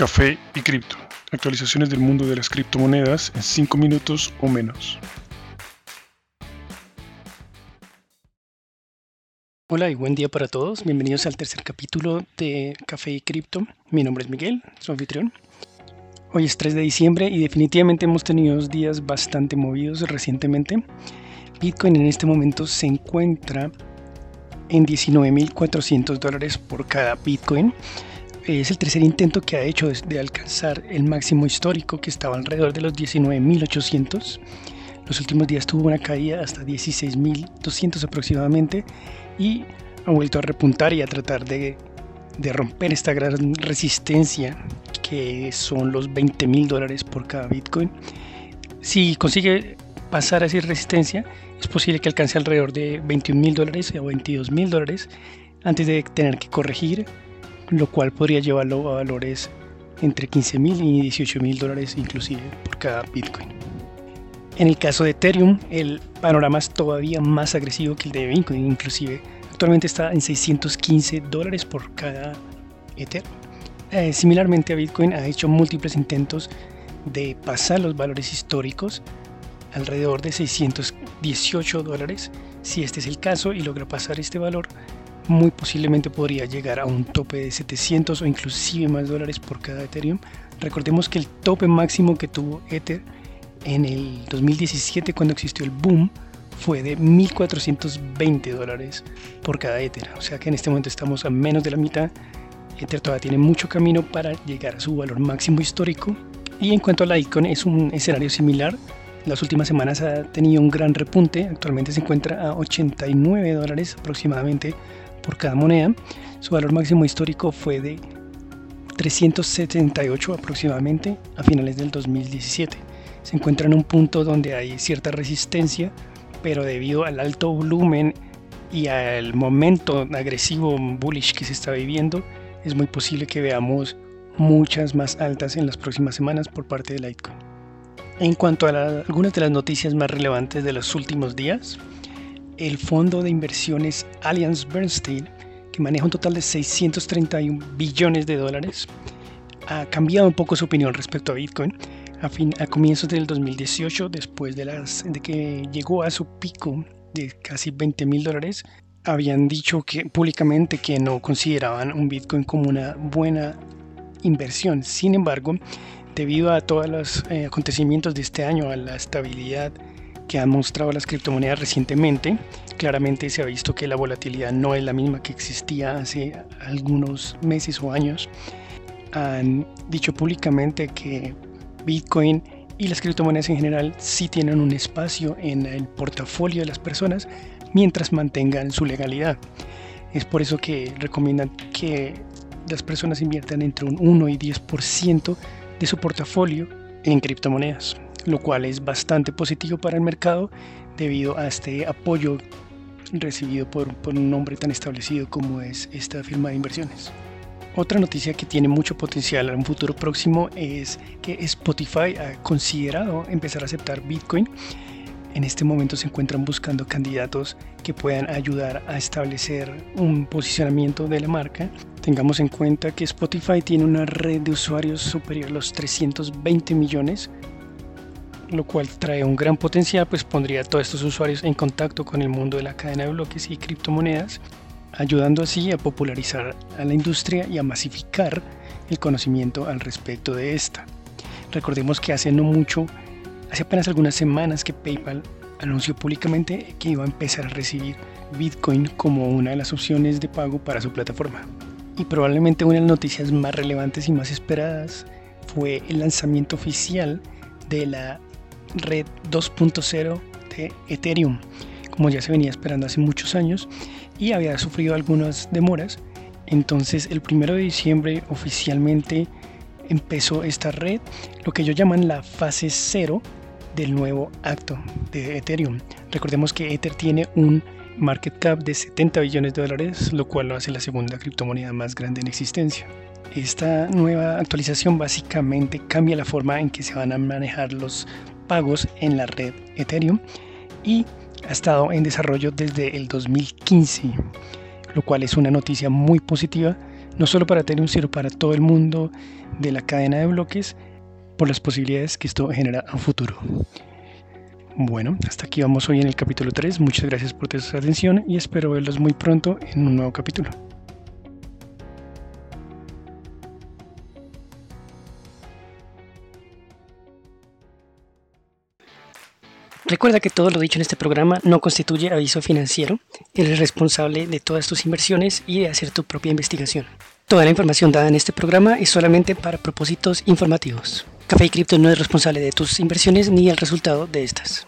Café y Cripto. Actualizaciones del mundo de las criptomonedas en 5 minutos o menos. Hola y buen día para todos. Bienvenidos al tercer capítulo de Café y Cripto. Mi nombre es Miguel, su anfitrión. Hoy es 3 de diciembre y definitivamente hemos tenido días bastante movidos recientemente. Bitcoin en este momento se encuentra en 19.400 dólares por cada Bitcoin es el tercer intento que ha hecho de alcanzar el máximo histórico que estaba alrededor de los 19.800. Los últimos días tuvo una caída hasta 16.200 aproximadamente y ha vuelto a repuntar y a tratar de, de romper esta gran resistencia que son los 20.000 dólares por cada Bitcoin. Si consigue pasar a esa resistencia, es posible que alcance alrededor de 21.000 dólares o 22.000 dólares antes de tener que corregir lo cual podría llevarlo a valores entre 15 mil y 18 mil dólares inclusive por cada Bitcoin. En el caso de Ethereum, el panorama es todavía más agresivo que el de Bitcoin, inclusive actualmente está en 615 dólares por cada Ether. Eh, similarmente a Bitcoin ha hecho múltiples intentos de pasar los valores históricos alrededor de 618 dólares. Si este es el caso y logra pasar este valor, muy posiblemente podría llegar a un tope de 700 o inclusive más dólares por cada Ethereum. Recordemos que el tope máximo que tuvo Ether en el 2017 cuando existió el boom fue de 1420 dólares por cada Ether. O sea que en este momento estamos a menos de la mitad. Ether todavía tiene mucho camino para llegar a su valor máximo histórico. Y en cuanto a la Icon es un escenario similar. Las últimas semanas ha tenido un gran repunte. Actualmente se encuentra a 89 dólares aproximadamente por cada moneda. Su valor máximo histórico fue de 378 aproximadamente a finales del 2017. Se encuentra en un punto donde hay cierta resistencia, pero debido al alto volumen y al momento agresivo bullish que se está viviendo, es muy posible que veamos muchas más altas en las próximas semanas por parte de Litecoin. En cuanto a algunas de las noticias más relevantes de los últimos días, el fondo de inversiones Allianz Bernstein, que maneja un total de 631 billones de dólares, ha cambiado un poco su opinión respecto a Bitcoin. A, fin, a comienzos del 2018, después de, de que llegó a su pico de casi 20 mil dólares, habían dicho que públicamente que no consideraban un Bitcoin como una buena inversión. Sin embargo, debido a todos los eh, acontecimientos de este año, a la estabilidad que han mostrado las criptomonedas recientemente, claramente se ha visto que la volatilidad no es la misma que existía hace algunos meses o años. Han dicho públicamente que Bitcoin y las criptomonedas en general sí tienen un espacio en el portafolio de las personas mientras mantengan su legalidad. Es por eso que recomiendan que las personas inviertan entre un 1 y 10% de su portafolio en criptomonedas lo cual es bastante positivo para el mercado debido a este apoyo recibido por, un nombre tan establecido como es esta firma de inversiones. Otra noticia que tiene mucho potencial en un futuro próximo es que Spotify ha considerado empezar a aceptar Bitcoin. En este momento se encuentran buscando candidatos que puedan ayudar a establecer un posicionamiento de la marca. Tengamos en cuenta que Spotify tiene una red de usuarios superior a los 320 millones, lo cual trae un gran potencial, pues pondría a todos estos usuarios en contacto con el mundo de la cadena de bloques y criptomonedas, ayudando así a popularizar a la industria y a masificar el conocimiento al respecto de esta. Recordemos que hace no mucho, hace apenas algunas semanas que PayPal anunció públicamente que iba a empezar a recibir Bitcoin como una de las opciones de pago para su plataforma. Y probablemente una de las noticias más relevantes y más esperadas fue el lanzamiento oficial de la red 2.0 de Ethereum, como ya se venía esperando hace muchos años y había sufrido algunas demoras. Entonces el 1 de diciembre oficialmente empezó esta red, lo que ellos llaman la fase 0 del nuevo acto de Ethereum. Recordemos que Ether tiene un market cap de 70 billones de dólares, lo cual lo hace la segunda criptomoneda más grande en existencia. Esta nueva actualización básicamente cambia la forma en que se van a manejar los pagos en la red Ethereum y ha estado en desarrollo desde el 2015, lo cual es una noticia muy positiva no solo para Ethereum, sino para todo el mundo de la cadena de bloques, por las posibilidades que esto genera a futuro. Bueno, hasta aquí vamos hoy en el capítulo 3. Muchas gracias por su atención y espero verlos muy pronto en un nuevo capítulo. Recuerda que todo lo dicho en este programa no constituye aviso financiero. Eres responsable de todas tus inversiones y de hacer tu propia investigación. Toda la información dada en este programa es solamente para propósitos informativos. Café y Cripto no es responsable de tus inversiones ni el resultado de estas.